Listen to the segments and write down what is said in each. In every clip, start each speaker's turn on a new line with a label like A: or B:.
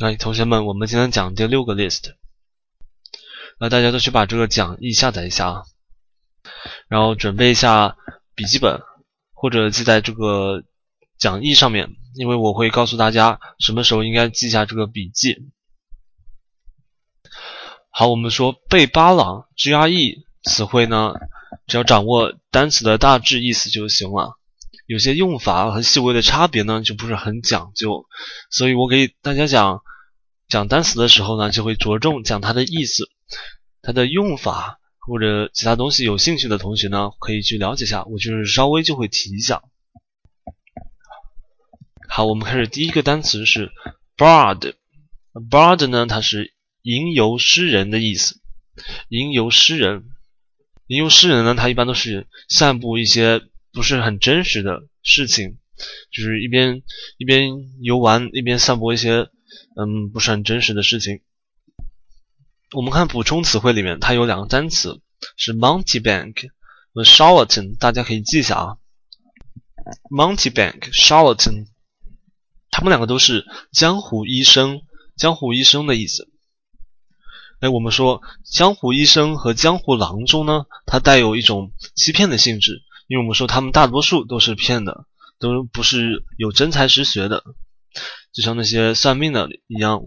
A: 来，同学们，我们今天讲第六个 list，那大家都去把这个讲义下载一下啊，然后准备一下笔记本，或者记在这个讲义上面，因为我会告诉大家什么时候应该记下这个笔记。好，我们说背巴朗 GRE 词汇呢，只要掌握单词的大致意思就行了。有些用法和细微的差别呢，就不是很讲究，所以我给大家讲讲单词的时候呢，就会着重讲它的意思、它的用法或者其他东西。有兴趣的同学呢，可以去了解一下，我就是稍微就会提一下。好，我们开始，第一个单词是 bard，bard 呢，它是吟游诗人的意思，吟游诗人，吟游诗人呢，他一般都是散布一些。不是很真实的事情，就是一边一边游玩一边散播一些嗯不是很真实的事情。我们看补充词汇里面，它有两个单词是 “montebank” 和 Charlatan，大家可以记一下啊。“montebank”、Charlatan，他们两个都是江湖医生，江湖医生的意思。哎，我们说江湖医生和江湖郎中呢，它带有一种欺骗的性质。因为我们说他们大多数都是骗的，都不是有真才实学的，就像那些算命的一样。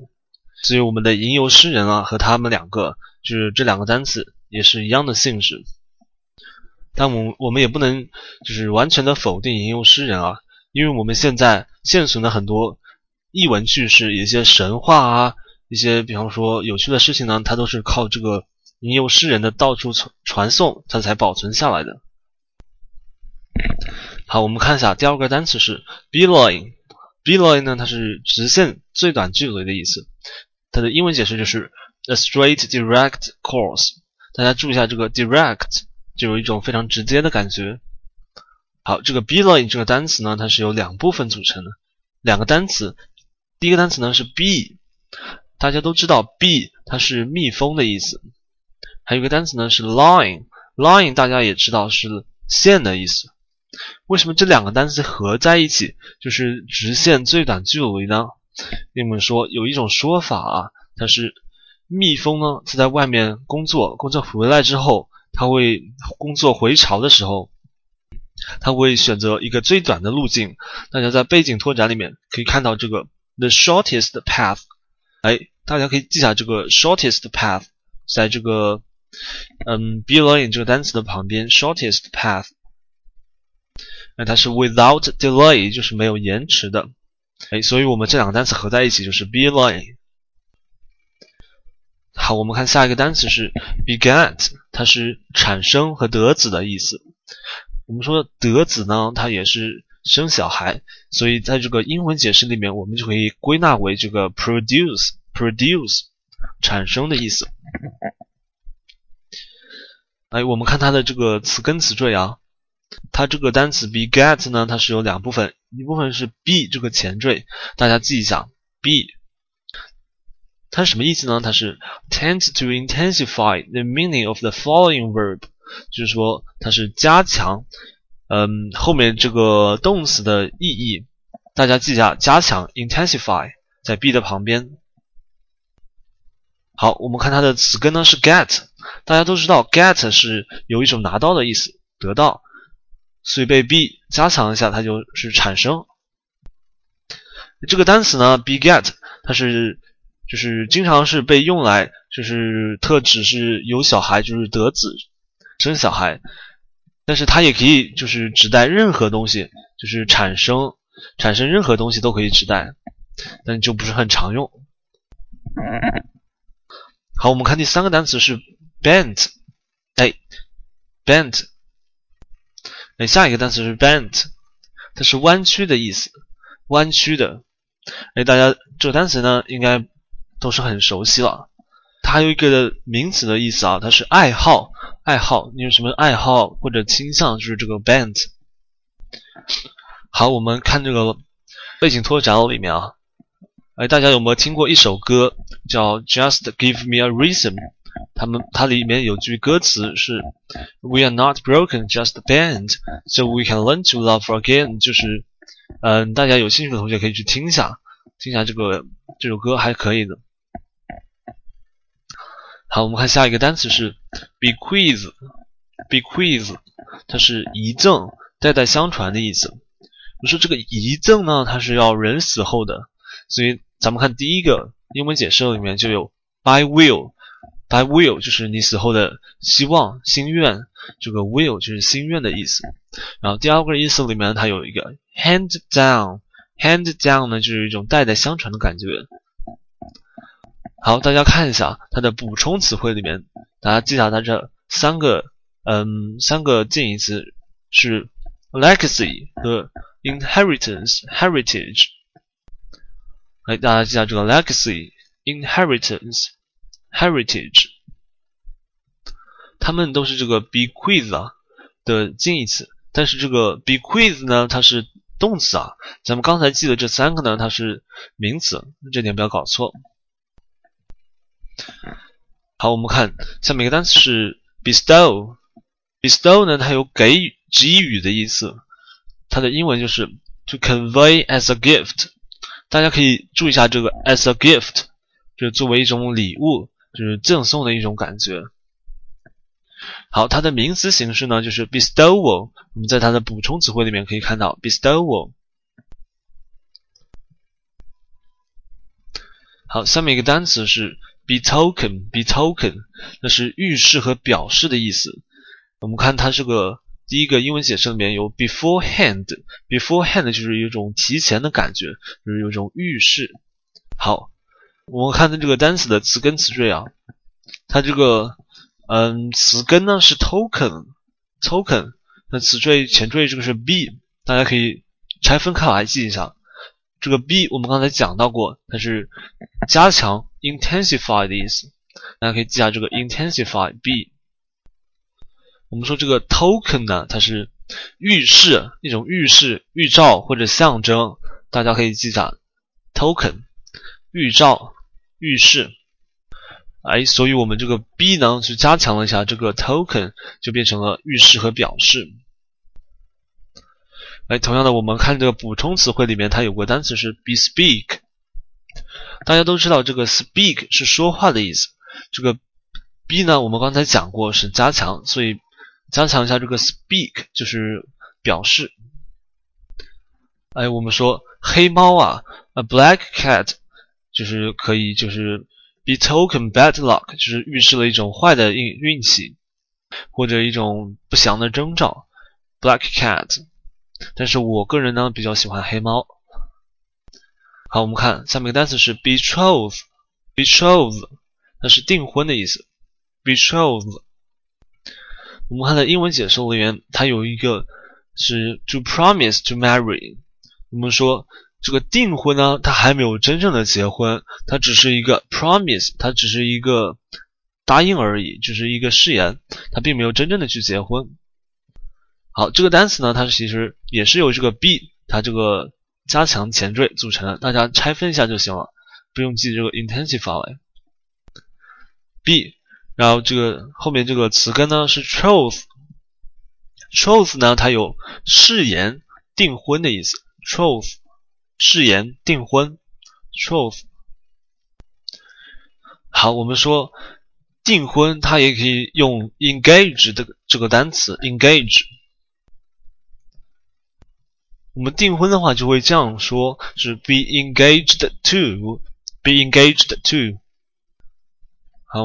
A: 所以我们的吟游诗人啊，和他们两个就是这两个单词也是一样的性质。但我我们也不能就是完全的否定吟游诗人啊，因为我们现在现存的很多译文句式，一些神话啊，一些比方说有趣的事情呢，它都是靠这个吟游诗人的到处传传送，它才保存下来的。好，我们看一下第二个单词是 beeline。Beeline 呢，它是直线最短距离的意思。它的英文解释就是 a straight direct course。大家注意一下这个 direct，就有一种非常直接的感觉。好，这个 beeline 这个单词呢，它是由两部分组成的，两个单词。第一个单词呢是 B，大家都知道 B 它是蜜蜂的意思。还有一个单词呢是 line，line 大家也知道是线的意思。为什么这两个单词合在一起就是直线最短距离呢？因为说有一种说法啊，它是蜜蜂呢，它在外面工作，工作回来之后，它会工作回巢的时候，它会选择一个最短的路径。大家在背景拓展里面可以看到这个 the shortest path，哎，大家可以记下这个 shortest path，在这个嗯 be learning 这个单词的旁边 shortest path。那它是 without delay，就是没有延迟的，哎，所以我们这两个单词合在一起就是 beeline。好，我们看下一个单词是 beget，它是产生和得子的意思。我们说得子呢，它也是生小孩，所以在这个英文解释里面，我们就可以归纳为这个 produce，produce，产生的意思。哎，我们看它的这个词根词缀啊。它这个单词 beget 呢，它是有两部分，一部分是 be 这个前缀，大家记一下 be，它什么意思呢？它是 tends to intensify the meaning of the following verb，就是说它是加强，嗯，后面这个动词的意义，大家记一下，加强 intensify 在 be 的旁边。好，我们看它的词根呢是 get，大家都知道 get 是有一种拿到的意思，得到。所以被 be 加强一下，它就是产生。这个单词呢，beget，它是就是经常是被用来就是特指是有小孩，就是得子生小孩。但是它也可以就是指代任何东西，就是产生产生任何东西都可以指代，但就不是很常用。好，我们看第三个单词是 bent，哎，bent。那下一个单词是 bent，它是弯曲的意思，弯曲的。哎，大家这个单词呢，应该都是很熟悉了。它还有一个名词的意思啊，它是爱好，爱好。你有什么爱好或者倾向，就是这个 bent。好，我们看这个背景拓展里面啊，哎，大家有没有听过一首歌叫 Just Give Me a Reason？他们它里面有句歌词是 "We are not broken, just bent, so we can learn to love again"，就是嗯，大家有兴趣的同学可以去听一下。听一下这个这首歌还可以的。好，我们看下一个单词是 bequeath，bequeath，它是遗赠、代代相传的意思。我说这个遗赠呢，它是要人死后的，所以咱们看第一个英文解释里面就有 by will" By will 就是你死后的希望、心愿，这个 will 就是心愿的意思。然后第二个意思里面它有一个 hand down，hand down 呢就是一种代代相传的感觉。好，大家看一下它的补充词汇里面，大家记下它这三个，嗯，三个近义词是 legacy 和。inheritance heritage，来大家记下这个 legacy inheritance heritage，它们都是这个 bequeath 啊的近义词，但是这个 bequeath 呢，它是动词啊，咱们刚才记的这三个呢，它是名词，这点不要搞错。好，我们看下面一个单词是 bestow，bestow 呢，它有给予、给予的意思。它的英文就是 to convey as a gift，大家可以注意一下这个 as a gift，就作为一种礼物，就是赠送的一种感觉。好，它的名词形式呢就是 bestowal，我们在它的补充词汇里面可以看到 bestowal。好，下面一个单词是 betoken，betoken，那是预示和表示的意思。我们看它这个。第一个英文解释里面有 beforehand，beforehand 就是有一种提前的感觉，就是有一种预示。好，我们看它这个单词的词根词缀啊，它这个嗯词根呢是 token，token，那词缀前缀这个是 be，大家可以拆分开来记一下。这个 be 我们刚才讲到过，它是加强 intensify 的意思，大家可以记下这个 intensify be。我们说这个 token 呢，它是预示一种预示、预兆或者象征，大家可以记下 token 预兆、预示。哎，所以我们这个 b 呢，是加强了一下这个 token，就变成了预示和表示。哎，同样的，我们看这个补充词汇里面，它有个单词是 bespeak，大家都知道这个 speak 是说话的意思，这个 b 呢，我们刚才讲过是加强，所以。加强一下这个 speak，就是表示。哎，我们说黑猫啊，a black cat，就是可以就是 betoken bad luck，就是预示了一种坏的运运气，或者一种不祥的征兆。black cat，但是我个人呢比较喜欢黑猫。好，我们看下面一个单词是 betroth，betroth，它是订婚的意思。betroth。我们看的英文解释里面，它有一个是 to promise to marry。我们说这个订婚呢，它还没有真正的结婚，它只是一个 promise，它只是一个答应而已，就是一个誓言，它并没有真正的去结婚。好，这个单词呢，它其实也是由这个 be 它这个加强前缀组成的，大家拆分一下就行了，不用记这个 intensify。be 然后这个后面这个词根呢是 troth，troth 呢它有誓言、订婚的意思。troth 誓言、订婚，troth。好，我们说订婚，它也可以用 engage 的这个单词，engage。我们订婚的话就会这样说，是 be engaged to，be engaged to。好。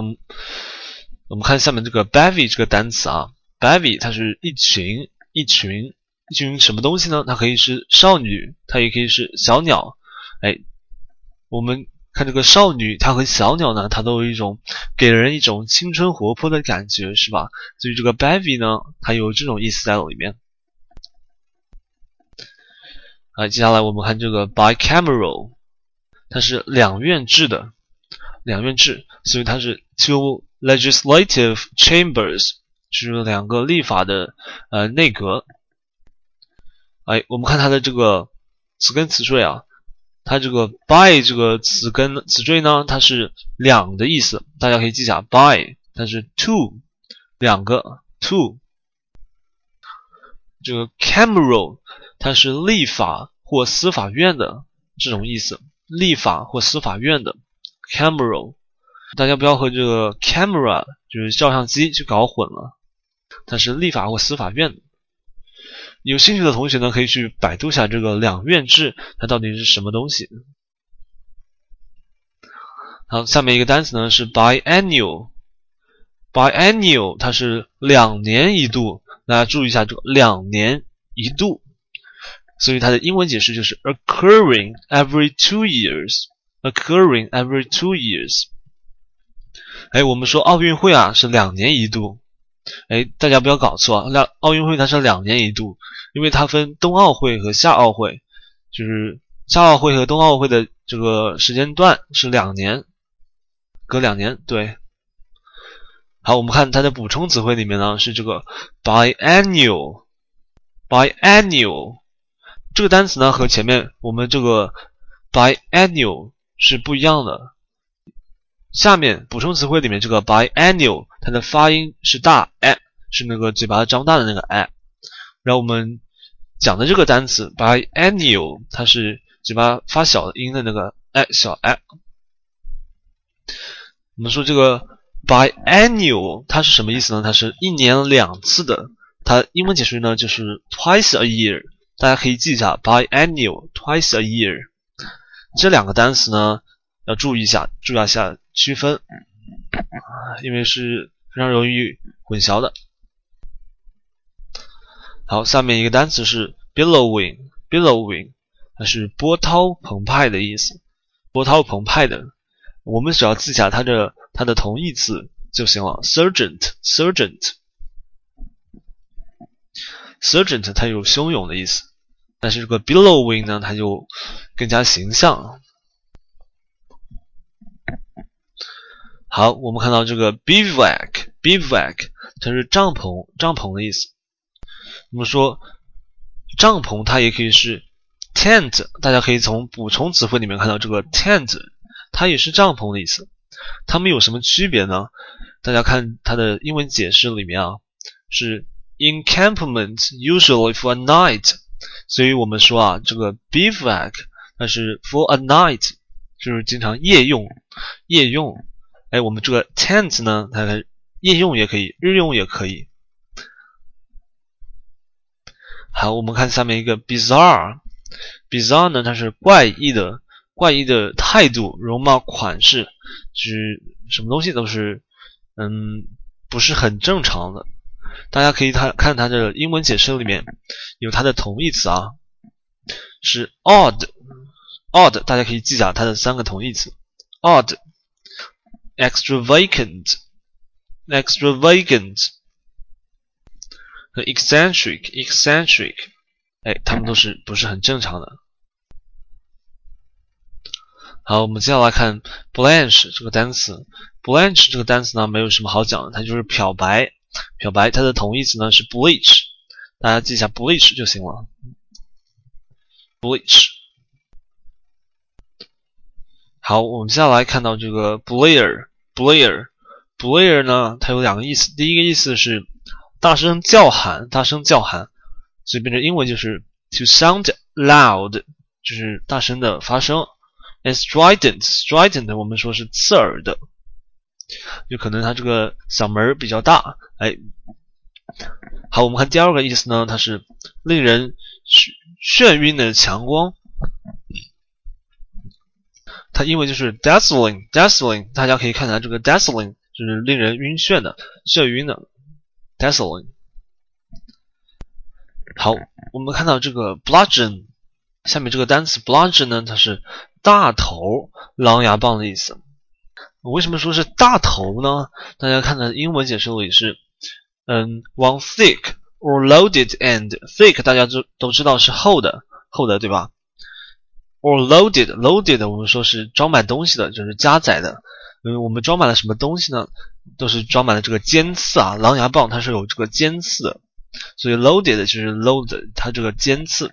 A: 我们看下面这个 bevy 这个单词啊，bevy 它是一群一群一群什么东西呢？它可以是少女，它也可以是小鸟。哎，我们看这个少女，它和小鸟呢，它都有一种给人一种青春活泼的感觉，是吧？所以这个 bevy 呢，它有这种意思在里面。啊，接下来我们看这个 bicameral，它是两院制的，两院制，所以它是 two。Legislative chambers 是两个立法的呃内阁。哎，我们看它的这个词根词缀啊，它这个 by 这个词根词缀呢，它是两的意思，大家可以记下 by，它是 two 两个 two。这个 camera 它是立法或司法院的这种意思，立法或司法院的 camera，大家不要和这个 camera 就是照相机去搞混了，它是立法或司法院的。有兴趣的同学呢，可以去百度下这个两院制，它到底是什么东西。好，下面一个单词呢是 biannual，biannual 它是两年一度，大家注意一下这个两年一度。所以它的英文解释就是 occurring every two years，occurring every two years。哎，我们说奥运会啊是两年一度，哎，大家不要搞错啊，两奥运会它是两年一度，因为它分冬奥会和夏奥会，就是夏奥会和冬奥会的这个时间段是两年，隔两年。对，好，我们看它的补充词汇里面呢是这个 biannual，biannual。这个单词呢和前面我们这个 biannual 是不一样的。下面补充词汇里面这个 biannual 它的发音是大 a，是那个嘴巴张大的那个 a。然后我们讲的这个单词 biannual 它是嘴巴发小音的那个 a 小 a。我们说这个 biannual 它是什么意思呢？它是一年两次的。它英文解释呢就是 twice a year。大家可以记一下，biannual twice a year 这两个单词呢，要注意一下，注意一下区分，因为是非常容易混淆的。好，下面一个单词是 billowing，billowing 它是波涛澎湃的意思，波涛澎湃的。我们只要记下它的它的同义词就行了，surgent，surgent，surgent 它有汹涌的意思。但是这个 billowing 呢，它就更加形象。好，我们看到这个 bivouac，bivouac 它是帐篷，帐篷的意思。我们说帐篷它也可以是 tent，大家可以从补充词汇里面看到这个 tent，它也是帐篷的意思。它们有什么区别呢？大家看它的英文解释里面啊，是 encampment usually for a night。所以我们说啊，这个 bivouac 它是 for a night，就是经常夜用，夜用。哎，我们这个 tent 呢，它夜用也可以，日用也可以。好，我们看下面一个 bizarre，bizarre 呢，它是怪异的，怪异的态度、容貌、款式，是什么东西都是，嗯，不是很正常的。大家可以看看它的英文解释里面有它的同义词啊，是 odd，odd，大家可以记下它的三个同义词，odd extravagant, extravagant，和 eccentric，eccentric，哎，它们都是不是很正常的。好，我们接下来看 blanch 这个单词，blanch 这个单词呢没有什么好讲的，它就是漂白。漂白，它的同义词呢是 bleach，大家记一下 bleach 就行了。bleach。好，我们接下来看到这个 blair blare，blare，blare 呢，它有两个意思。第一个意思是大声叫喊，大声叫喊，所以变成英文就是 to sound loud，就是大声的发声。and strident，strident 我们说是刺耳的。就可能他这个嗓门比较大，哎，好，我们看第二个意思呢，它是令人眩眩晕的强光，它英文就是 dazzling，dazzling，大家可以看它这个 dazzling 就是令人晕眩的、眩晕的 dazzling。好，我们看到这个 bludgeon，下面这个单词 bludgeon 呢，它是大头狼牙棒的意思。为什么说是大头呢？大家看的英文解释里是，嗯，one thick or loaded end，thick 大家都都知道是厚的，厚的对吧？or loaded，loaded 我们说是装满东西的，就是加载的。嗯，我们装满了什么东西呢？都是装满了这个尖刺啊，狼牙棒它是有这个尖刺的，所以 loaded 就是 load 它这个尖刺。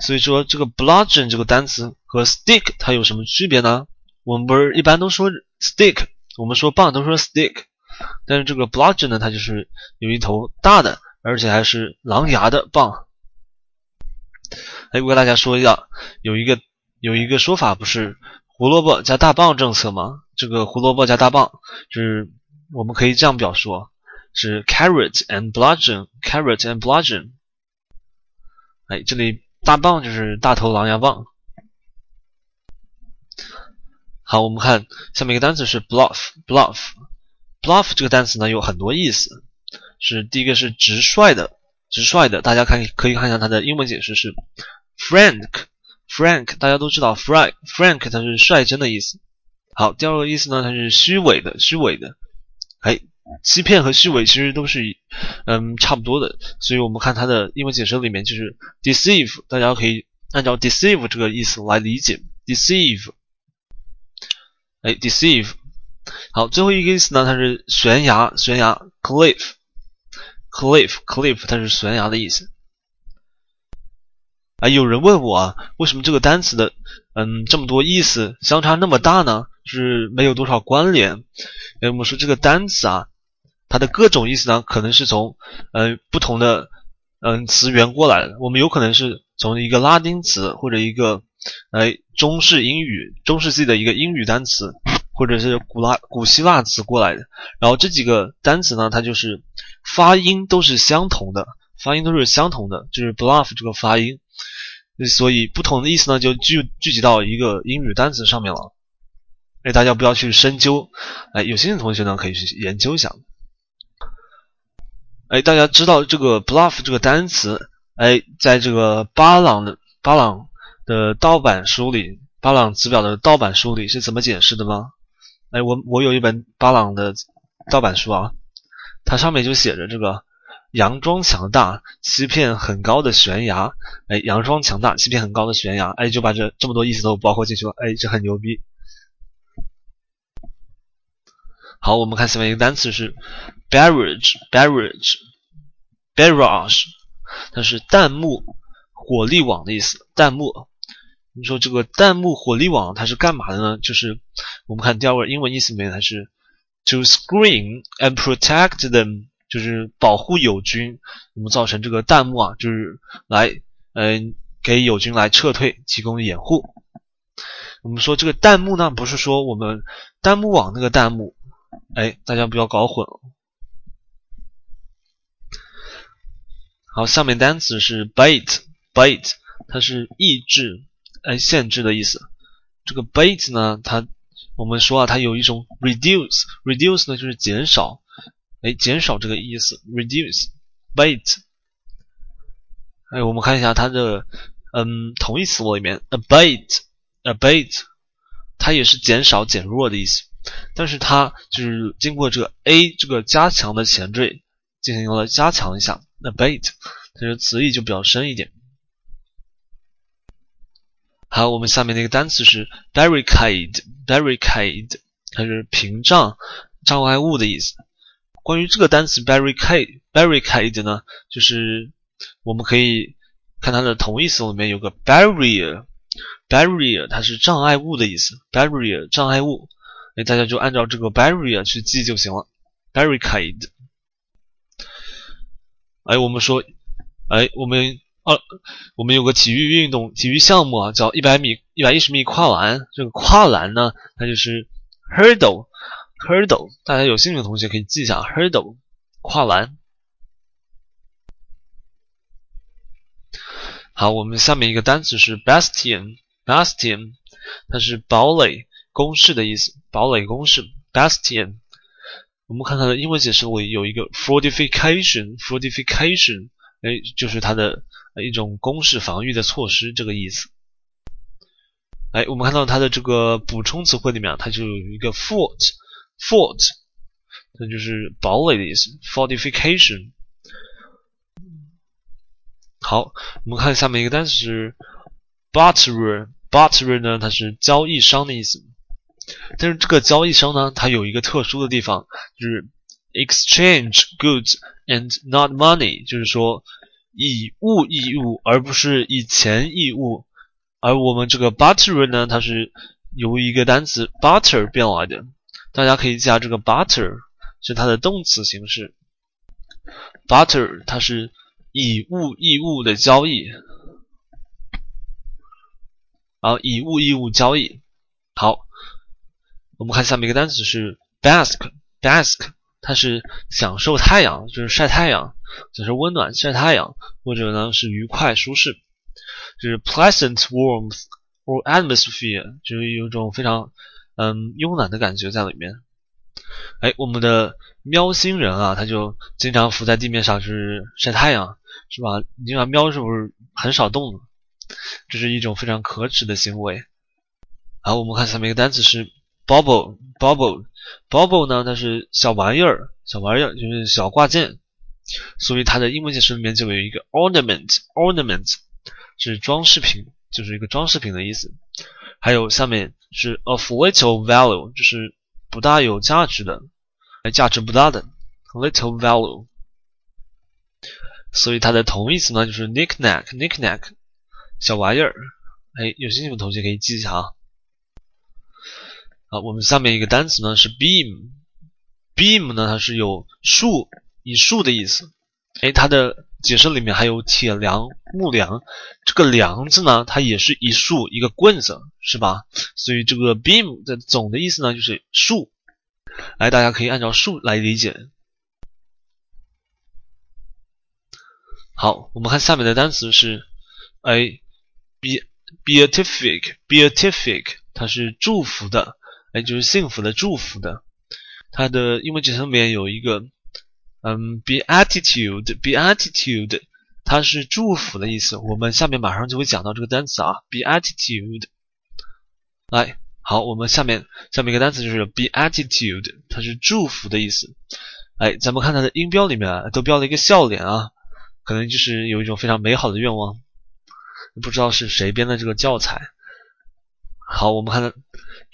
A: 所以说这个 bludgeon 这个单词和 stick 它有什么区别呢？我们不是一般都说 stick，我们说棒都说 stick，但是这个 bludgeon 呢，它就是有一头大的，而且还是狼牙的棒。哎，我给大家说一下，有一个有一个说法不是胡萝卜加大棒政策吗？这个胡萝卜加大棒就是我们可以这样表述，是 carrot and bludgeon，carrot and bludgeon。哎，这里大棒就是大头狼牙棒。好，我们看下面一个单词是 bluff，bluff，bluff 这个单词呢有很多意思，是第一个是直率的，直率的，大家看可以看一下它的英文解释是 frank。Frank，大家都知道，Frank，Frank 它是率真的意思。好，第二个意思呢，它是虚伪的，虚伪的。哎，欺骗和虚伪其实都是嗯差不多的，所以我们看它的英文解释里面就是 deceive，大家可以按照 deceive 这个意思来理解，deceive。哎，deceive。好，最后一个意思呢，它是悬崖，悬崖，cliff Cliff，cliff，它是悬崖的意思。啊，有人问我啊，为什么这个单词的嗯这么多意思相差那么大呢？就是没有多少关联。哎，我们说这个单词啊，它的各种意思呢，可能是从嗯不同的嗯词源过来的。我们有可能是从一个拉丁词或者一个哎中式英语中世纪的一个英语单词，或者是古拉古希腊词过来的。然后这几个单词呢，它就是发音都是相同的，发音都是相同的，就是 bluff 这个发音。所以不同的意思呢，就聚聚集到一个英语单词上面了。哎，大家不要去深究，哎，有兴趣的同学呢可以去研究一下。哎，大家知道这个 bluff 这个单词，哎，在这个巴朗的巴朗的盗版书里，巴朗词表的盗版书里是怎么解释的吗？哎，我我有一本巴朗的盗版书啊，它上面就写着这个。佯装强大，欺骗很高的悬崖。哎，佯装强大，欺骗很高的悬崖。哎，就把这这么多意思都包括进去了。哎，这很牛逼。好，我们看下面一个单词是 barrage，barrage，barrage，它是弹幕火力网的意思。弹幕，你说这个弹幕火力网它是干嘛的呢？就是我们看第二个英文意思里面，它是 to screen and protect them。就是保护友军，我们造成这个弹幕啊，就是来，嗯，给友军来撤退提供掩护。我们说这个弹幕呢，不是说我们弹幕网那个弹幕，哎，大家不要搞混。好，下面单词是 bait，bait，它是抑制，哎，限制的意思。这个 bait 呢，它我们说啊，它有一种 reduce，reduce 呢就是减少。哎，减少这个意思，reduce bait。哎，我们看一下它的嗯同义词里面，abate，abate，它也是减少、减弱的意思，但是它就是经过这个 a 这个加强的前缀进行了加强一下，abate，它的词义就比较深一点。好，我们下面那个单词是 barricade，barricade，它是屏障、障碍物的意思。关于这个单词 barricade barricade 呢，就是我们可以看它的同义词里面有个 barrier barrier，它是障碍物的意思。barrier 障碍物，哎，大家就按照这个 barrier 去记就行了。barricade，哎，我们说，哎，我们啊，我们有个体育运动体育项目啊，叫一百米一百一十米跨栏。这个跨栏呢，它就是 hurdle。Hurdle，大家有兴趣的同学可以记一下 Hurdle，跨栏。好，我们下面一个单词是 Bastion，Bastion，它是堡垒、工事的意思。堡垒、工事，Bastion。我们看它的英文解释，为有一个 fortification，fortification，哎，就是它的一种攻势防御的措施，这个意思。哎，我们看到它的这个补充词汇里面，它就有一个 fort。Fort，那就是堡垒的意思。Fortification。好，我们看下面一个单词是 barterer。barterer 呢，它是交易商的意思。但是这个交易商呢，它有一个特殊的地方，就是 exchange goods and not money，就是说以物易物，而不是以钱易物。而我们这个 barterer 呢，它是由一个单词 butter 变来的。大家可以记下这个 butter 是它的动词形式，butter 它是以物易物的交易。然后以物易物交易。好，我们看下面一个单词是 bask，bask，它是享受太阳，就是晒太阳，享受温暖晒太阳，或者呢是愉快舒适，就是 pleasant warmth or atmosphere，就是有一种非常嗯慵懒的感觉在里面。哎，我们的喵星人啊，他就经常浮在地面上，就是晒太阳，是吧？你看喵是不是很少动？这是一种非常可耻的行为。好，我们看下面一个单词是 bubble，bubble，bubble 呢，它是小玩意儿，小玩意儿就是小挂件，所以它的英文解释里面就有一个 ornament，ornament 是装饰品，就是一个装饰品的意思。还有下面是 of little value，就是不大有价值的，价值不大的 little value。所以它的同义词呢就是 knickknack，knickknack 小玩意儿。哎，有兴趣的同学可以记一下啊。啊，我们下面一个单词呢是 beam，beam 呢它是有树，以树的意思。哎，它的解释里面还有铁梁、木梁，这个梁字呢它也是一树，一个棍子，是吧？所以这个 beam 的总的意思呢就是树。哎，大家可以按照树来理解。好，我们看下面的单词是哎，beatific，beatific，它是祝福的。哎，就是幸福的、祝福的。它的英文简称里面有一个，嗯，beatitude，beatitude，它是祝福的意思。我们下面马上就会讲到这个单词啊，beatitude。来，好，我们下面下面一个单词就是 beatitude，它是祝福的意思。哎，咱们看它的音标里面啊都标了一个笑脸啊，可能就是有一种非常美好的愿望。不知道是谁编的这个教材。好，我们看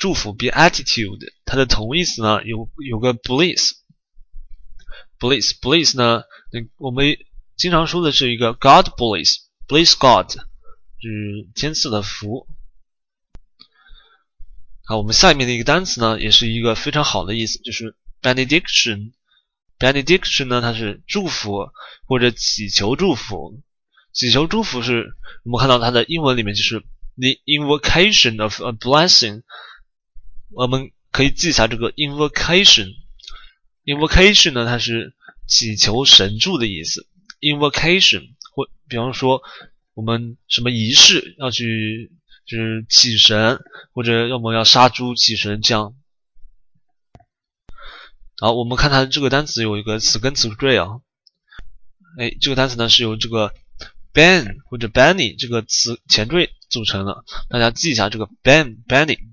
A: 祝福 beatitude，它的同义词呢有有个 bliss，bliss，bliss 呢，那我们经常说的是一个 God bless，bless God，就是天赐的福。好，我们下面的一个单词呢，也是一个非常好的意思，就是 benediction，benediction 呢，它是祝福或者祈求祝福，祈求祝福是我们看到它的英文里面就是 the invocation of a blessing。我们可以记一下这个 invocation，invocation 呢，它是祈求神助的意思。invocation 或比方说我们什么仪式要去就是祈神，或者要么要杀猪祈神这样。好，我们看它这个单词有一个词根词缀啊，哎，这个单词呢是由这个 ban 或者 banny 这个词前缀组成的，大家记一下这个 ban banny。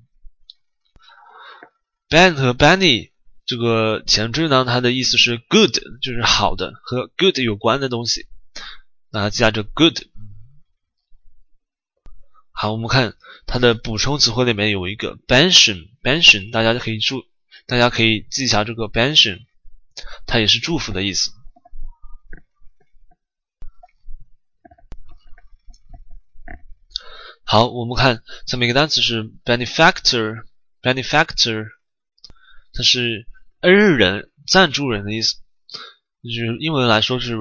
A: Ben 和 Benny 这个前缀呢，它的意思是 good，就是好的，和 good 有关的东西。那它记下这 good。好，我们看它的补充词汇里面有一个 b e n s i o n b e n s i o n 大家可以注，大家可以记一下这个 b e n s i o n 它也是祝福的意思。好，我们看下面一个单词是 benefactor，benefactor。它是恩人、赞助人的意思，就是英文来说是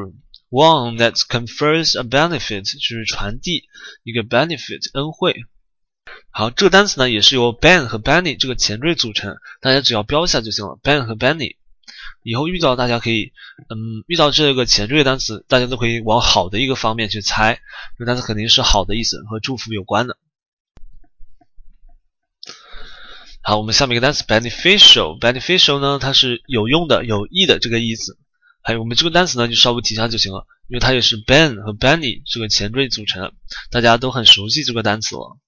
A: one that confers a benefit，就是传递一个 benefit 恩惠。好，这个单词呢也是由 ban 和 benny 这个前缀组成，大家只要标一下就行了。ban 和 benny，以后遇到大家可以，嗯，遇到这个前缀的单词，大家都可以往好的一个方面去猜，这个单词肯定是好的意思，和祝福有关的。好，我们下面一个单词 beneficial，beneficial 呢，它是有用的、有益的这个意思。还有我们这个单词呢，就稍微提一下就行了，因为它也是 ben 和 benny 这个前缀组成，大家都很熟悉这个单词了。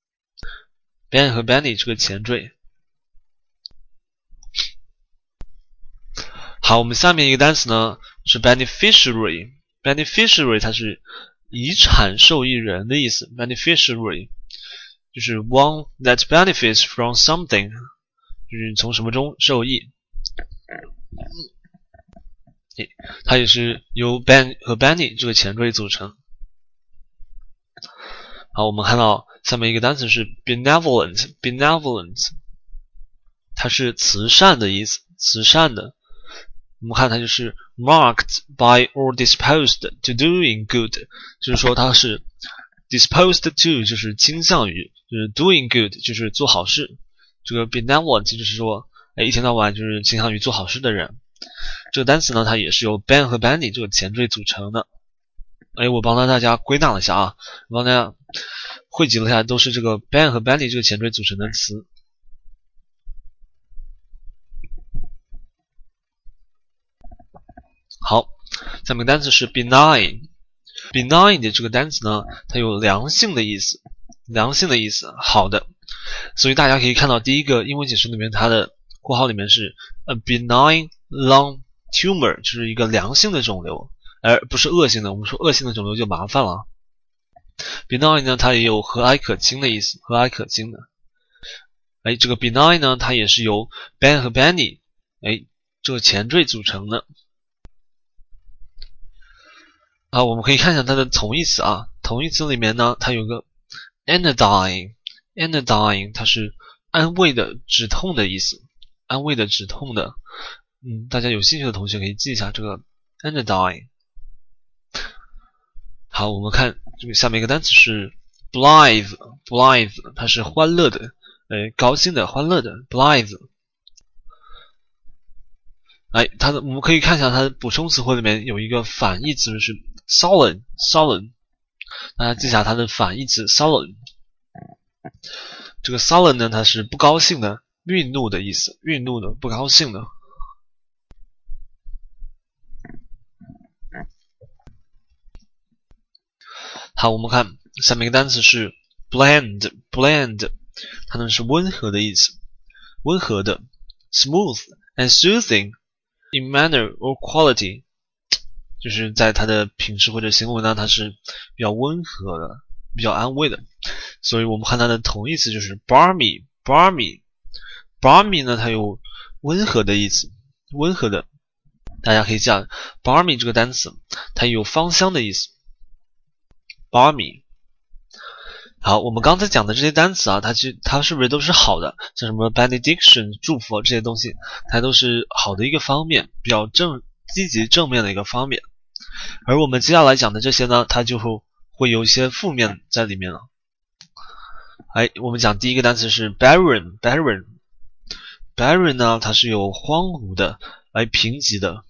A: ben 和 benny 这个前缀。好，我们下面一个单词呢是 beneficiary，beneficiary 它是遗产受益人的意思，beneficiary。就是 one that benefits from something，就是从什么中受益。它也是由 ben 和 benny 这个前缀组成。好，我们看到下面一个单词是 benevolent，benevolent，它是慈善的意思，慈善的。我们看它就是 marked by or disposed to doing good，就是说它是 disposed to 就是倾向于，就是 doing good 就是做好事。这个 benevolent 就是说，哎，一天到晚就是倾向于做好事的人。这个单词呢，它也是由 Ben 和 Benny 这个前缀组成的。哎，我帮到大家归纳了一下啊，我帮大家汇集了一下，都是这个 Ben 和 Benny 这个前缀组成的词。好，下面单词是 benign。Benign 的这个单词呢，它有良性的意思，良性的意思，好的。所以大家可以看到第一个英文解释里面，它的括号里面是 a benign lung tumor，就是一个良性的肿瘤，而不是恶性的。我们说恶性的肿瘤就麻烦了。benign 呢，它也有和蔼可亲的意思，和蔼可亲的。哎，这个 benign 呢，它也是由 Ben 和 Benny 哎这个前缀组成的。啊，我们可以看一下它的同义词啊，同义词里面呢，它有个 anodyne，anodyne 它是安慰的、止痛的意思，安慰的、止痛的。嗯，大家有兴趣的同学可以记一下这个 anodyne。好，我们看这个下面一个单词是 blithe，blithe 它是欢乐的，呃，高兴的、欢乐的 blithe。哎，它的我们可以看一下它的补充词汇里面有一个反义词是。sullen，sullen，大家记下它的反义词 sullen。这个 sullen 呢，它是不高兴的、愠怒的意思，愠怒的、不高兴的。好，我们看下面一个单词是 bland，bland，它呢是温和的意思，温和的，smooth and soothing in manner or quality。就是在他的品质或者行为呢，它是比较温和的，比较安慰的，所以我们看它的同义词就是 balmy，balmy，balmy 呢，它有温和的意思，温和的，大家可以记下 balmy 这个单词，它有芳香的意思，balmy。好，我们刚才讲的这些单词啊，它其实它是不是都是好的？像什么 benediction 祝福这些东西，它都是好的一个方面，比较正。积极正面的一个方面，而我们接下来讲的这些呢，它就会会有一些负面在里面了。哎，我们讲第一个单词是 barren，barren，barren 呢，它是有荒芜的，哎，贫瘠的。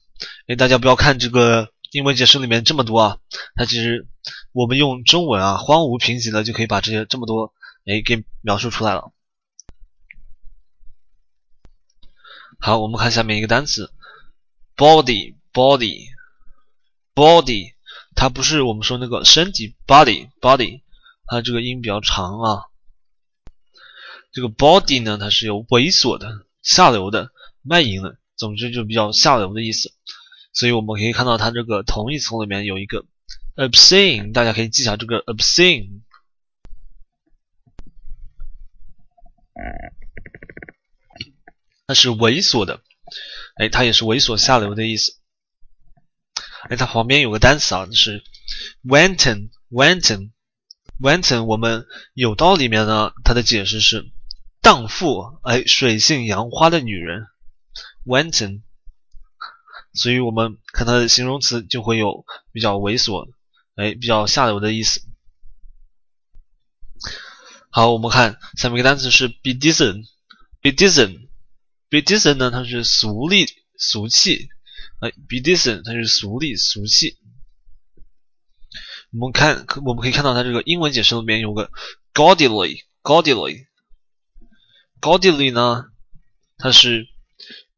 A: 哎，大家不要看这个英文解释里面这么多啊，它其实我们用中文啊，荒芜贫瘠的就可以把这些这么多哎给描述出来了。好，我们看下面一个单词。Body body body，它不是我们说那个身体 body body，它这个音比较长啊。这个 body 呢，它是有猥琐的、下流的、卖淫的，总之就比较下流的意思。所以我们可以看到它这个同义词里面有一个 obscene，大家可以记下这个 obscene，它是猥琐的。哎，它也是猥琐下流的意思。哎，它旁边有个单词啊，是 wanton，wanton，wanton。我们有道里面呢，它的解释是荡妇，哎，水性杨花的女人，wanton。所以我们看它的形容词就会有比较猥琐，哎，比较下流的意思。好，我们看下面一个单词是 bedizen，bedizen bdisn 呢它是俗丽俗气哎 bdisn 它是俗丽俗气。我们看我们可以看到它这个英文解释里面有个 gaudily gaudily gaudily 呢它是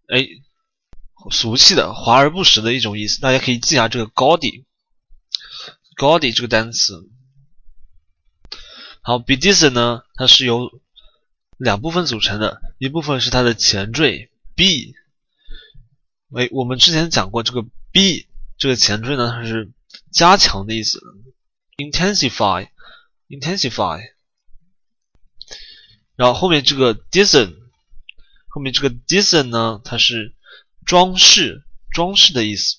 A: 哎俗气的华而不实的一种意思大家可以记下这个 gaudy，gaudy 这个单词。好 bdisn 呢它是由两部分组成的，一部分是它的前缀 be。哎，我们之前讲过这个 b 这个前缀呢，它是加强的意思，intensify，intensify。然后后面这个 decent，后面这个 decent 呢，它是装饰，装饰的意思，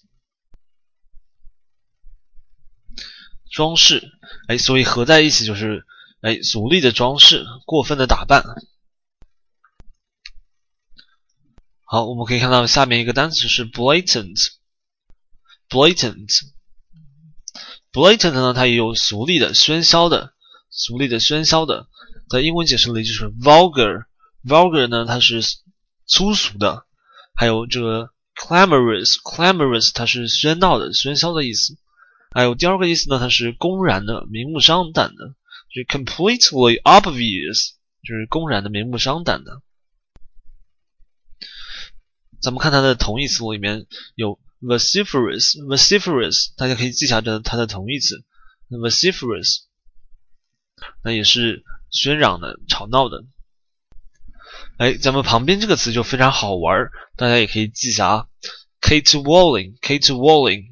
A: 装饰。哎，所以合在一起就是哎俗丽的装饰，过分的打扮。好，我们可以看到下面一个单词是 blatant，blatant，blatant 呢，它也有俗丽的、喧嚣的、俗丽的、喧嚣的。在英文解释里就是 vulgar，vulgar 呢它是粗俗的，还有这个 clamorous，clamorous 它是喧闹的、喧嚣的意思。还有第二个意思呢，它是公然的、明目张胆的，就是 completely obvious，就是公然的、明目张胆的。咱们看它的同义词里面有 vociferous，vociferous，大家可以记下这它的同义词 vociferous，那也是喧嚷的、吵闹的。哎，咱们旁边这个词就非常好玩，大家也可以记下啊，caterwauling，caterwauling。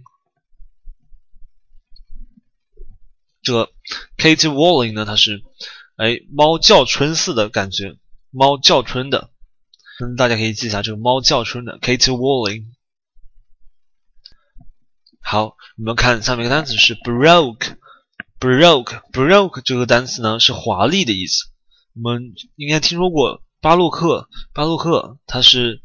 A: 这个 caterwauling 呢，它是哎猫叫春似的感觉，猫叫春的。嗯，大家可以记一下这个猫叫春的 caterwauling。好，我们看下面一个单词是 baroque，baroque，baroque 这个单词呢是华丽的意思。我们应该听说过巴洛克，巴洛克它是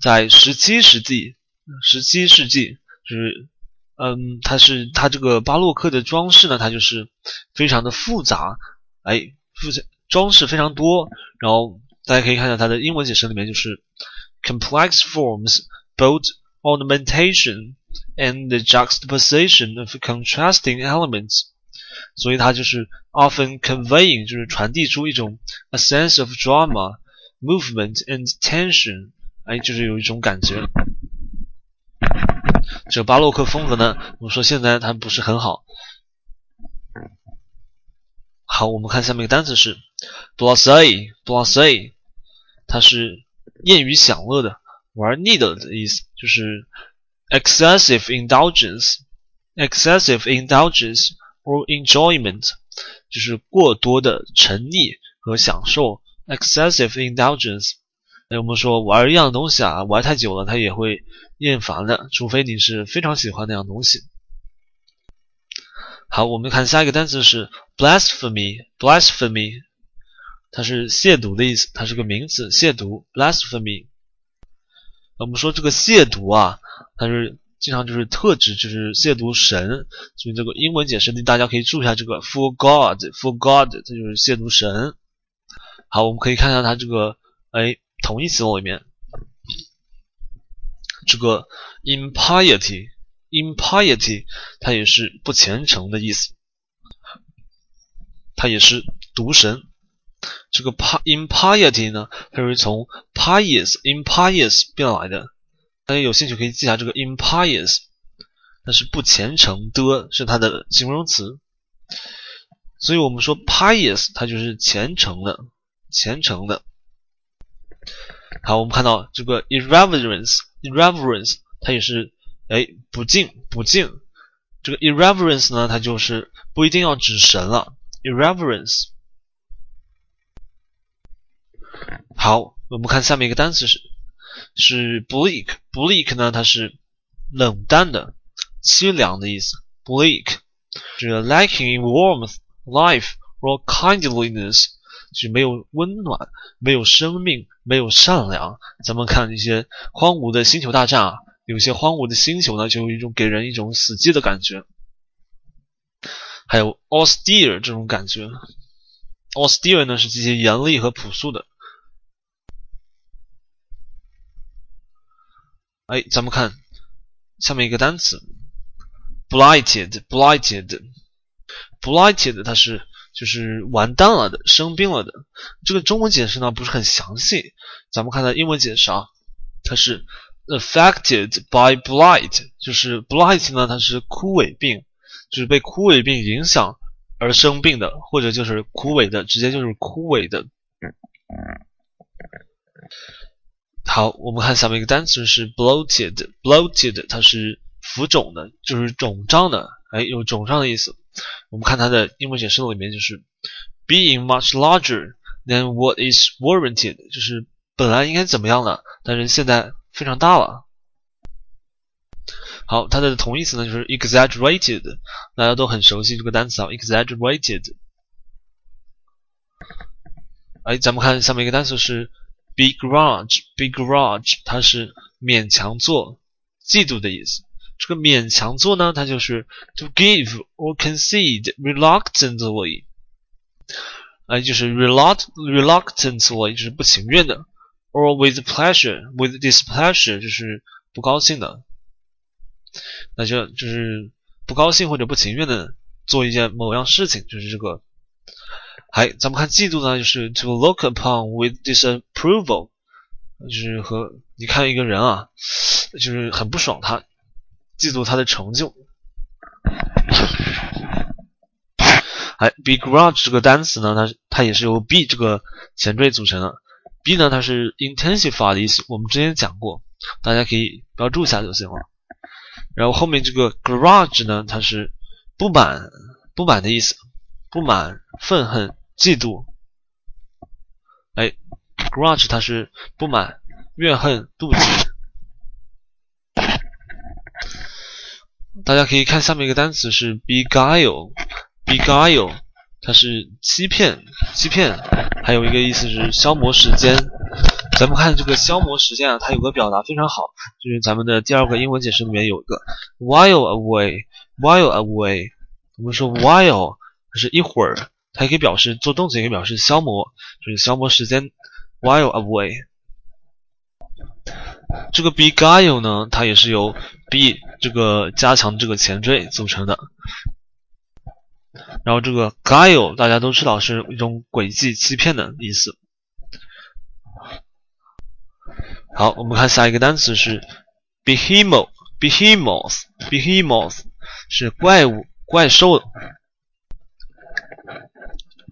A: 在十七世纪，十七世纪就是。嗯，它是它这个巴洛克的装饰呢，它就是非常的复杂，哎，复杂装饰非常多。然后大家可以看一下它的英文解释里面就是 complex forms, both ornamentation and the juxtaposition of contrasting elements。所以它就是 often conveying，就是传递出一种 a sense of drama, movement and tension，哎，就是有一种感觉。这个巴洛克风格呢，我们说现在它不是很好。好，我们看下面一个单词是 Blase，blase，它是厌于享乐的、玩腻的的意思，就是 excessive indulgence，excessive indulgence or enjoyment，就是过多的沉溺和享受，excessive indulgence。哎，我们说玩一样东西啊，玩太久了，它也会厌烦的，除非你是非常喜欢那样东西。好，我们看下一个单词是 blasphemy，blasphemy，它是亵渎的意思，它是个名词，亵渎 blasphemy。我们说这个亵渎啊，它是经常就是特指就是亵渎神，所以这个英文解释大家可以注意一下这个 for God，for God，这就是亵渎神。好，我们可以看一下它这个，哎。同义词里面，这个 impiety，impiety，它也是不虔诚的意思，它也是毒神。这个 impiety 呢，它是从 pious，impious 变来的。大家有兴趣可以记下这个 impious，那是不虔诚的，是它的形容词。所以我们说 pious，它就是虔诚的，虔诚的。好，我们看到这个 irreverence，irreverence，它也是哎不敬不敬。这个 irreverence 呢，它就是不一定要指神了。irreverence。好，我们看下面一个单词是是 bleak，bleak 呢，它是冷淡的、凄凉的意思。bleak，这个 lacking in warmth, life or kindliness。是没有温暖，没有生命，没有善良。咱们看一些荒芜的星球大战啊，有些荒芜的星球呢，就有一种给人一种死寂的感觉。还有 austere 这种感觉，austere 呢是极其严厉和朴素的。哎，咱们看下面一个单词，blighted，blighted，blighted，它是。就是完蛋了的，生病了的。这个中文解释呢不是很详细，咱们看它英文解释啊，它是 affected by blight，就是 blight 呢它是枯萎病，就是被枯萎病影响而生病的，或者就是枯萎的，直接就是枯萎的。好，我们看下面一个单词是 bloated，bloated 它是浮肿的，就是肿胀的，哎，有肿胀的意思。我们看它的英文解释里面就是 being much larger than what is warranted，就是本来应该怎么样的，但是现在非常大了。好，它的同义词呢就是 exaggerated，大家都很熟悉这个单词啊，exaggerated。哎，咱们看下面一个单词是 begrudge，begrudge，它是勉强做、嫉妒的意思。这个勉强做呢，它就是 to give or concede reluctantly，哎，就是 reluct reluctantly 就是不情愿的，or with pleasure with displeasure 就是不高兴的，那就就是不高兴或者不情愿的做一件某样事情，就是这个。还咱们看嫉妒呢，就是 to look upon with disapproval，就是和你看一个人啊，就是很不爽他，嫉妒他的成就。哎，begrudge 这个单词呢，它它也是由 be 这个前缀组成的。be 呢，它是 intensify 的意思，我们之前讲过，大家可以标注一下就行了。然后后面这个 grudge 呢，它是不满不满的意思，不满、愤恨。嫉妒，哎，grudge 它是不满、怨恨、妒忌。大家可以看下面一个单词是 beguile，beguile 它是欺骗、欺骗，还有一个意思是消磨时间。咱们看这个消磨时间啊，它有个表达非常好，就是咱们的第二个英文解释里面有一个 while away，while away，我们说 while 它是一会儿。它也可以表示做动词，也可以表示消磨，就是消磨时间。while away，这个 beguile 呢，它也是由 be 这个加强这个前缀组成的。然后这个 guile 大家都知道是一种诡计、欺骗的意思。好，我们看下一个单词是 behemoth，behemoth，behemoth 是怪物、怪兽。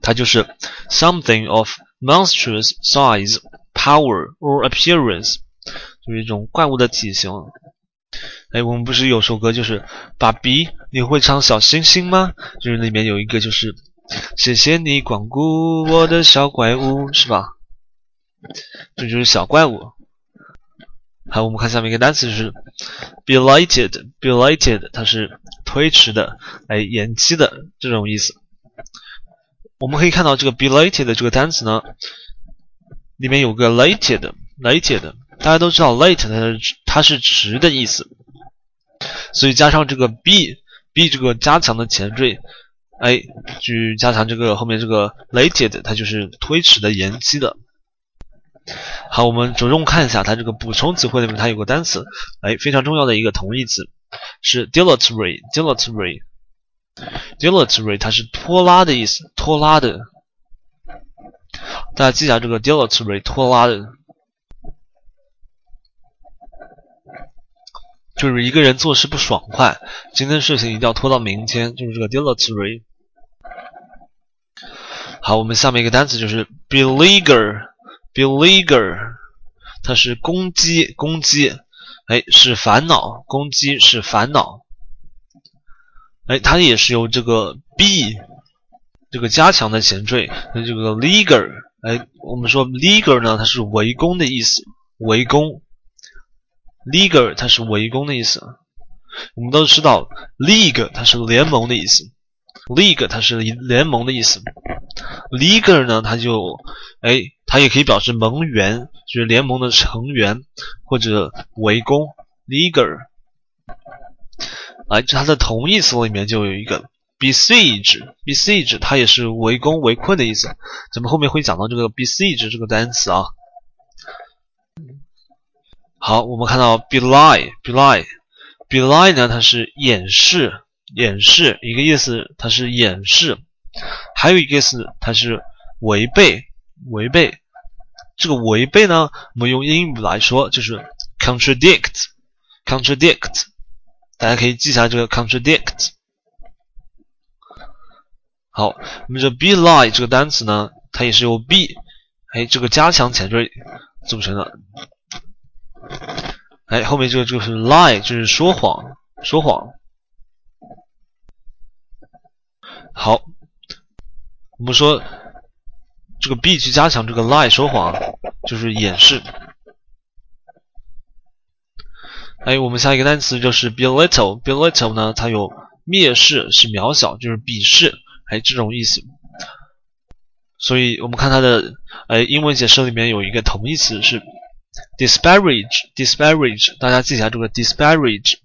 A: 它就是 something of monstrous size, power or appearance，就是一种怪物的体型。哎，我们不是有首歌就是爸比，你会唱小星星吗？就是里面有一个就是谢谢你光顾我的小怪物，是吧？这就是小怪物。好，我们看下面一个单词是 belated，belated，它是推迟的，哎，延期的这种意思。我们可以看到这个 belated 的这个单词呢，里面有个 lated，lated，大家都知道 late 它是它是迟的意思，所以加上这个 be，be 这个加强的前缀，哎，去加强这个后面这个 lated，它就是推迟的、延期的。好，我们着重看一下它这个补充词汇里面，它有个单词，哎，非常重要的一个同义词是 dilatory，dilatory。Dilatory 它是拖拉的意思，拖拉的。大家记下这个 dilatory 拖拉的，就是一个人做事不爽快，今天事情一定要拖到明天，就是这个 dilatory。好，我们下面一个单词就是 beleaguer，beleaguer 它是攻击，攻击，哎，是烦恼，攻击是烦恼。哎，它也是由这个 “b” 这个加强的前缀，那这个 leaguer，哎，我们说 leaguer 呢，它是围攻的意思，围攻。leaguer 它是围攻的意思。我们都知道 league 它是联盟的意思，league 它是联盟的意思。leaguer 呢，它就哎，它也可以表示盟员，就是联盟的成员或者围攻 leaguer。哎，它的同义词里面就有一个 besiege，besiege 它也是围攻、围困的意思。咱们后面会讲到这个 besiege 这个单词啊。好，我们看到 belie，belie，belie 呢，它是掩饰、掩饰一个意思，它是掩饰；还有一个意思，它是违背、违背。这个违背呢，我们用英语来说就是 contradict，contradict。大家可以记下这个 contradict。好，那么这 belie 这个单词呢，它也是由 be 哎这个加强前缀组成的。哎，后面这个就是 lie，就是说谎，说谎。好，我们说这个 be 去加强这个 lie 说谎，就是掩饰。哎，我们下一个单词就是 belittle。belittle 呢，它有蔑视、是渺小，就是鄙视，哎，这种意思。所以我们看它的，呃，英文解释里面有一个同义词是 disparage。disparage，大家记一下这个 disparage。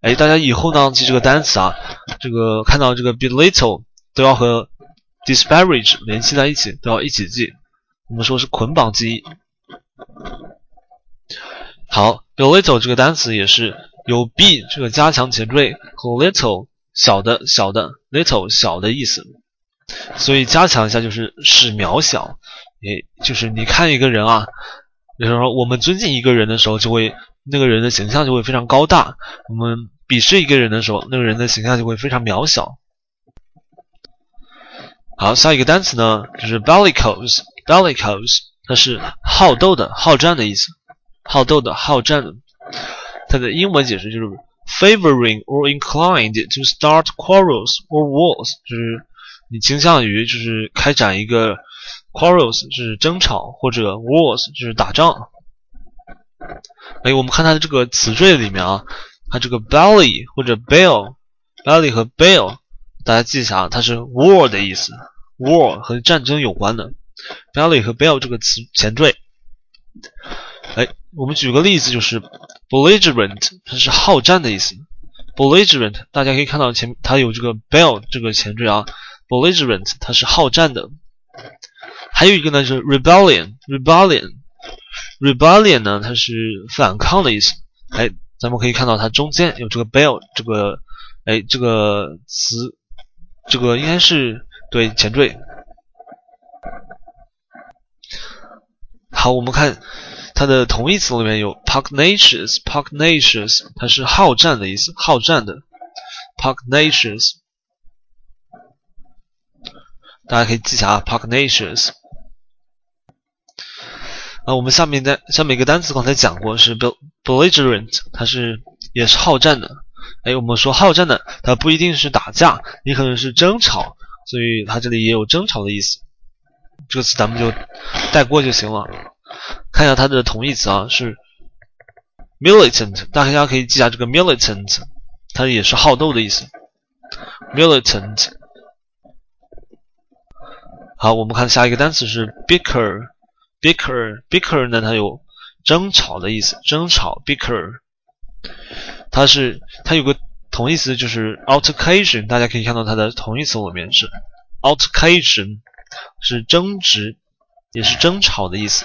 A: 哎，大家以后呢记这个单词啊，这个看到这个 belittle 都要和 disparage 联系在一起，都要一起记。我们说是捆绑记忆。好，belittle 这个单词也是有 be 这个加强前缀和 little 小的小的 little 小的意思，所以加强一下就是使渺小，也就是你看一个人啊，比如说我们尊敬一个人的时候，就会那个人的形象就会非常高大；我们鄙视一个人的时候，那个人的形象就会非常渺小。好，下一个单词呢就是 bellicose，bellicose 它是好斗的、好战的意思，好斗的、好战的。它的英文解释就是 favoring or inclined to start quarrels or wars，就是你倾向于就是开展一个 quarrels，就是争吵或者 wars，就是打仗。哎，我们看它的这个词缀里面啊。它这个 belly 或者 bell，belly 和 bell，大家记一下啊，它是 war 的意思，war 和战争有关的。belly 和 bell 这个词前缀。哎，我们举个例子，就是 belligerent，它是好战的意思。belligerent，大家可以看到前它有这个 bell 这个前缀啊，belligerent 它是好战的。还有一个呢，就是 rebellion，rebellion，rebellion 呢，它是反抗的意思。哎。咱们可以看到它中间有这个 bell 这个，哎，这个词，这个应该是对前缀。好，我们看它的同义词里面有 pugnacious，pugnacious 它是好战的意思，好战的 pugnacious，大家可以记下啊，pugnacious。啊，我们下面的下面一个单词刚才讲过是 belligerent，它是也是好战的。哎，我们说好战的，它不一定是打架，也可能是争吵，所以它这里也有争吵的意思。这个词咱们就带过就行了。看一下它的同义词啊，是 militant，大家可以记下这个 militant，它也是好斗的意思。militant。好，我们看下一个单词是 bicker。bicker bicker 呢，它有争吵的意思，争吵 bicker，它是它有个同义词就是 altercation，大家可以看到它的同义词里面是 altercation，是争执，也是争吵的意思。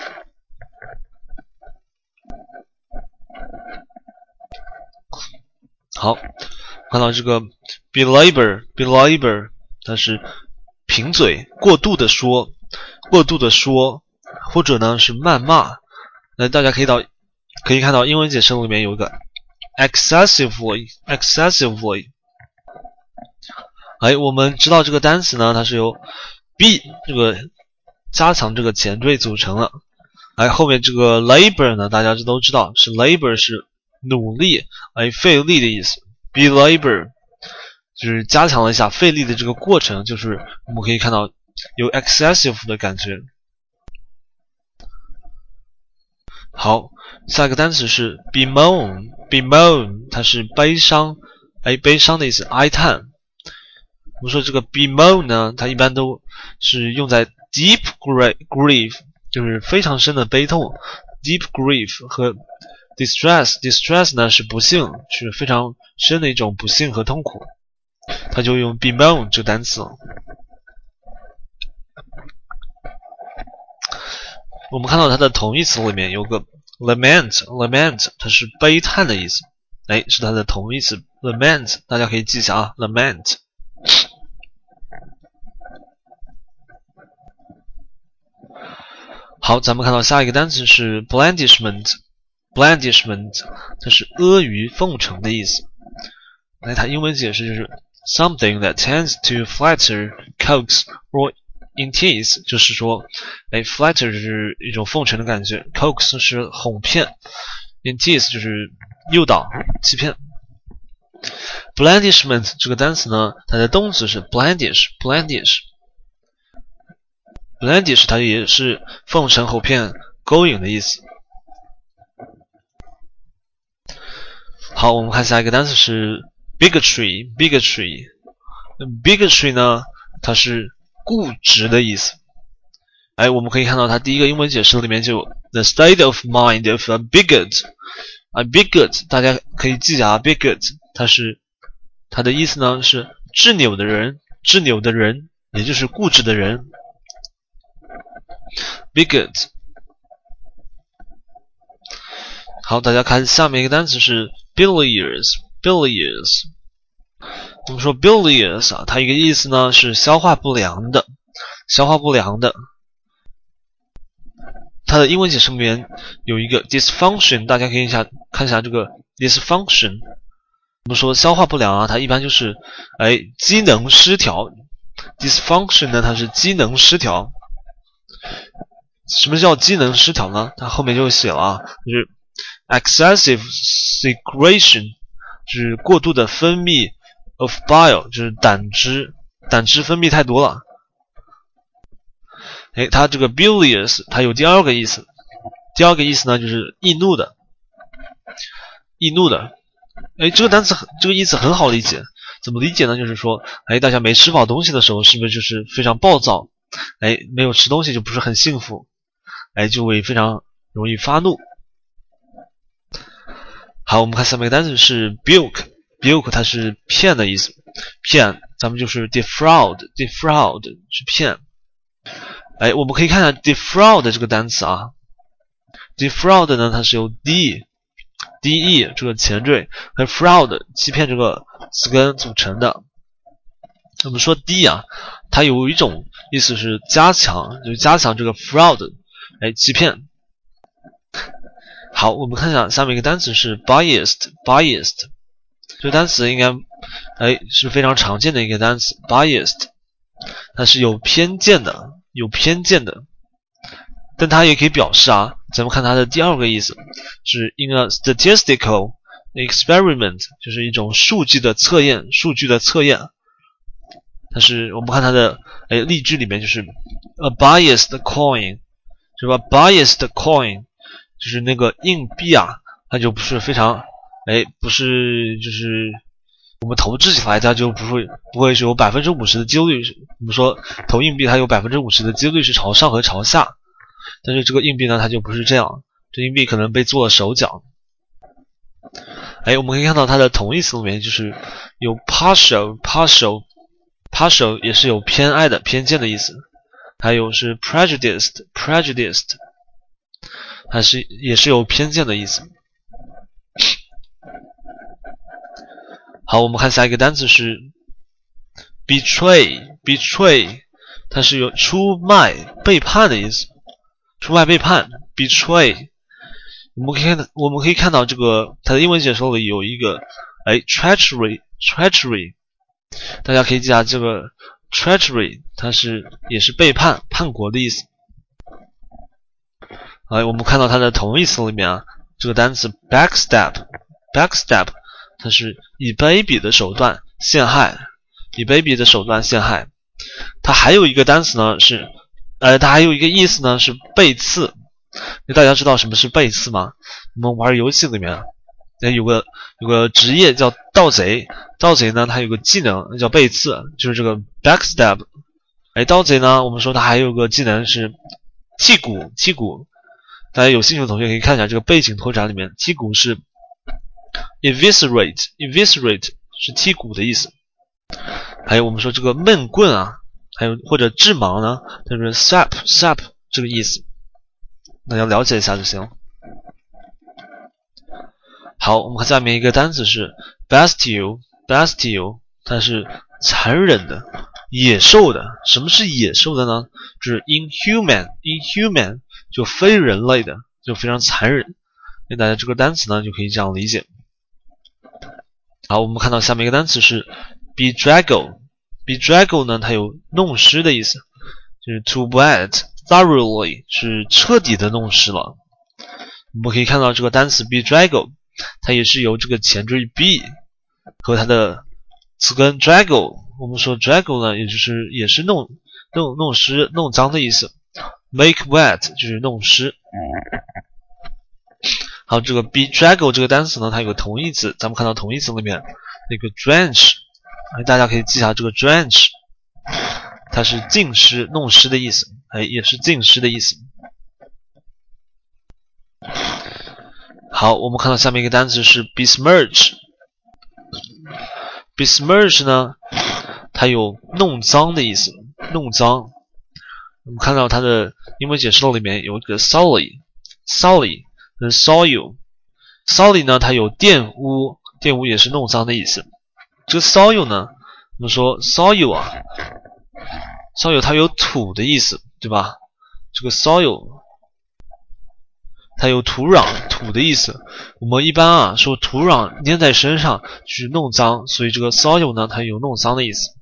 A: 好，看到这个 belabor belabor，它是贫嘴，过度的说，过度的说。或者呢是谩骂，那大家可以到可以看到英文解释里面有一个 excessively，excessively。哎，我们知道这个单词呢，它是由 be 这个加强这个前缀组成了。哎，后面这个 labor 呢，大家这都知道是 labor 是努力哎费力的意思，be labor 就是加强了一下费力的这个过程，就是我们可以看到有 excessive 的感觉。好，下一个单词是 bemoan，bemoan 它是悲伤，哎，悲伤的意思，哀叹。我们说这个 bemoan 呢，它一般都是用在 deep grief，就是非常深的悲痛，deep grief 和 distress，distress 呢是不幸，是非常深的一种不幸和痛苦，它就用 bemoan 这个单词。我们看到它的同义词里面有个 lament，lament 它是悲叹的意思，哎，是它的同义词 lament，大家可以记一下啊，lament。好，咱们看到下一个单词是 blandishment Blandishment，它是阿谀奉承的意思，那它英文解释就是 something that tends to flatter, coax or In tease 就是说，哎，flatter 是一种奉承的感觉，coax 是哄骗，in tease 就是诱导、欺骗。blandishment 这个单词呢，它的动词是 blandish，blandish，blandish 它也是奉承、哄骗、勾引的意思。好，我们看下一个单词是 bigotry，bigotry，bigotry 呢，它是固执的意思，哎，我们可以看到它第一个英文解释里面就 the state of mind of a bigot，啊，bigot 大家可以记下啊，bigot 它是它的意思呢是执拗的人，执拗的人，也就是固执的人。bigot。好，大家看下面一个单词是 bilious，bilious。我们说 bilious 啊，它一个意思呢是消化不良的，消化不良的。它的英文解释里面有一个 dysfunction，大家可以一下看一下这个 dysfunction。我们说消化不良啊，它一般就是哎机能失调。dysfunction 呢，它是机能失调。什么叫机能失调呢？它后面就写了啊，就是 excessive secretion，就是过度的分泌。of bile 就是胆汁，胆汁分泌太多了。哎，它这个 bilious 它有第二个意思，第二个意思呢就是易怒的，易怒的。哎，这个单词这个意思很好理解，怎么理解呢？就是说，哎，大家没吃饱东西的时候，是不是就是非常暴躁？哎，没有吃东西就不是很幸福，哎，就会非常容易发怒。好，我们看下面一个单词是 bilk。bilk 它是骗的意思，骗，咱们就是 defraud，defraud 是骗。哎，我们可以看一下 defraud 这个单词啊，defraud 呢它是由 d，d-e 这个前缀和 fraud 欺骗这个词根组成的。我们说 d 啊，它有一种意思是加强，就是加强这个 fraud，哎，欺骗。好，我们看一下下面一个单词是 biased，biased。这个单词应该，哎，是非常常见的一个单词，biased，它是有偏见的，有偏见的，但它也可以表示啊，咱们看它的第二个意思，是 in a statistical experiment，就是一种数据的测验，数据的测验。它是我们看它的哎例句里面就是 a biased coin，是吧？biased coin 就是那个硬币啊，它就不是非常。哎，不是，就是我们投掷起来，它就不会不会是有百分之五十的几率。我们说投硬币，它有百分之五十的几率是朝上和朝下，但是这个硬币呢，它就不是这样。这硬币可能被做了手脚。哎，我们可以看到它的同义词里面就是有 partial，partial，partial 也是有偏爱的、偏见的意思。还有是 prejudiced，prejudiced，还是也是有偏见的意思。好，我们看下一个单词是 betray，betray，它是有出卖、背叛的意思。出卖、背叛，betray。我们可以看，我们可以看到这个它的英文解说里有一个，哎，treachery，treachery。大家可以记下这个 treachery，它是也是背叛、叛国的意思。哎，我们看到它的同义词里面啊，这个单词 backstab，backstab。它是以卑鄙的手段陷害，以卑鄙的手段陷害。它还有一个单词呢，是，呃，它还有一个意思呢，是背刺。那大家知道什么是背刺吗？我们玩游戏里面，那有个有个职业叫盗贼，盗贼呢，他有个技能叫背刺，就是这个 backstab。哎，盗贼呢，我们说他还有个技能是剔骨，剔骨。大家有兴趣的同学可以看一下这个背景拓展里面，剔骨是。eviscerate，eviscerate 是剔骨的意思。还有我们说这个闷棍啊，还有或者致盲呢，就是 sap，sap 这个意思。大家了解一下就行。好，我们看下面一个单词是 bestial，bestial 它是残忍的、野兽的。什么是野兽的呢？就是 inhuman，inhuman 就非人类的，就非常残忍。那大家这个单词呢，就可以这样理解。好，我们看到下面一个单词是 bedraggle。bedraggle 呢，它有弄湿的意思，就是 to wet thoroughly 是彻底的弄湿了。我们可以看到这个单词 bedraggle，它也是由这个前缀 be 和它的词根 draggle。我们说 draggle 呢，也就是也是弄弄弄湿、弄脏的意思。Make wet 就是弄湿。好，这个 bedraggle 这个单词呢，它有个同义词，咱们看到同义词里面那个 drench，哎，大家可以记下这个 drench，它是浸湿、弄湿的意思，哎，也是浸湿的意思。好，我们看到下面一个单词是 besmirch。besmirch 呢，它有弄脏的意思，弄脏。我们看到它的英文解释录里面有一个 sully，sully 跟 soil，sully 呢它有玷污，玷污也是弄脏的意思。这个 soil 呢，我们说 soil 啊，soil 它有土的意思，对吧？这个 soil 它有土壤、土的意思。我们一般啊说土壤粘在身上去弄脏，所以这个 soil 呢它有弄脏的意思。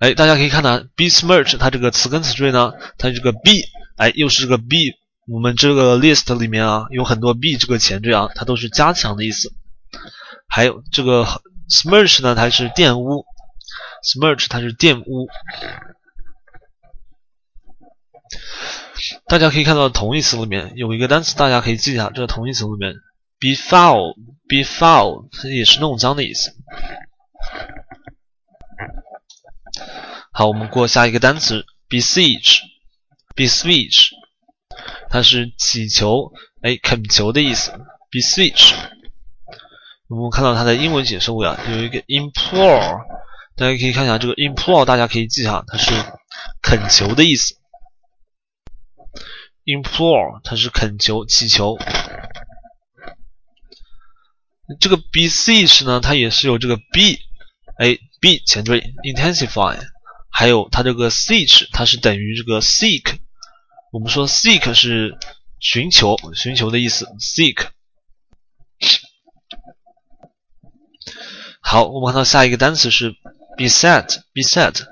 A: 哎，大家可以看到，besmirch 它这个词根词缀呢，它这个 be，哎，又是这个 be。我们这个 list 里面啊，有很多 be 这个前缀啊，它都是加强的意思。还有这个 smirch 呢，它是玷污，smirch 它是玷污。大家可以看到同义词里面有一个单词，大家可以记一下，这个同义词里面 be foul，be foul 它也是弄脏的意思。好，我们过下一个单词，beseech，beseech，它是乞求，哎，恳求的意思。beseech，我们看到它的英文解释物呀，有一个 implore，大家可以看一下这个 implore，大家可以记下，它是恳求的意思。implore，它是恳求、祈求。这个 beseech 呢，它也是有这个 be，哎 B 前缀 intensify。还有它这个 seek，它是等于这个 seek。我们说 seek 是寻求、寻求的意思。seek。好，我们看到下一个单词是 beset，beset，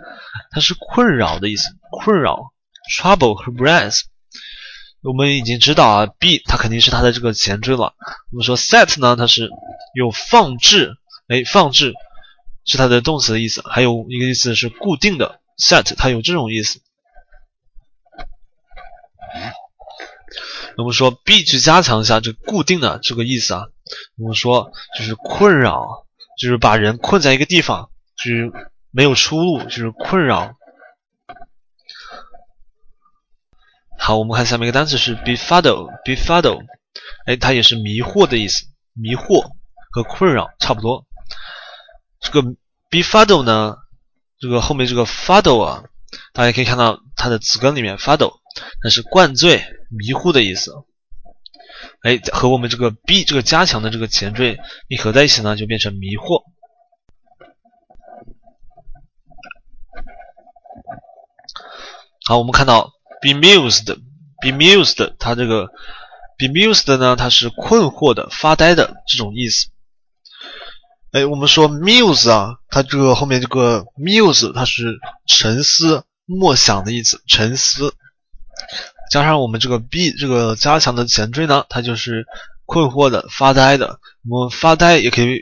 A: 它是困扰的意思，困扰。trouble 和 breath。我们已经知道啊，be 它肯定是它的这个前缀了。我们说 set 呢，它是有放置，哎，放置。是它的动词的意思，还有一个意思是固定的，set，它有这种意思。我们说 be 去加强一下这固定的这个意思啊，我们说就是困扰，就是把人困在一个地方，就是没有出路，就是困扰。好，我们看下面一个单词是 befuddle，befuddle，哎，它也是迷惑的意思，迷惑和困扰差不多。这个 befuddle 呢，这个后面这个 fuddle 啊，大家可以看到它的词根里面 fuddle，那是灌醉、迷糊的意思。哎，和我们这个 be 这个加强的这个前缀一合在一起呢，就变成迷惑。好，我们看到 bemused，bemused，它这个 bemused 呢，它是困惑的、发呆的这种意思。哎，我们说 muse 啊，它这个后面这个 muse 它是沉思、默想的意思，沉思。加上我们这个 be 这个加强的前缀呢，它就是困惑的、发呆的。我们发呆也可以，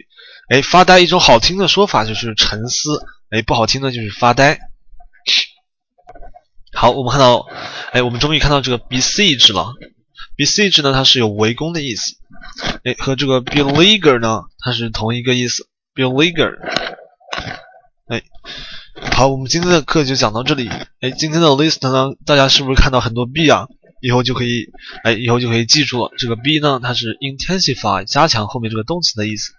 A: 哎，发呆一种好听的说法就是沉思，哎，不好听的就是发呆。好，我们看到，哎，我们终于看到这个 besiege 了。Besiege 呢，它是有围攻的意思。哎，和这个 beleaguer 呢，它是同一个意思。beleaguer，哎，好，我们今天的课就讲到这里。哎，今天的 list 呢，大家是不是看到很多 b 啊？以后就可以，哎，以后就可以记住了。这个 b 呢，它是 intensify，加强后面这个动词的意思。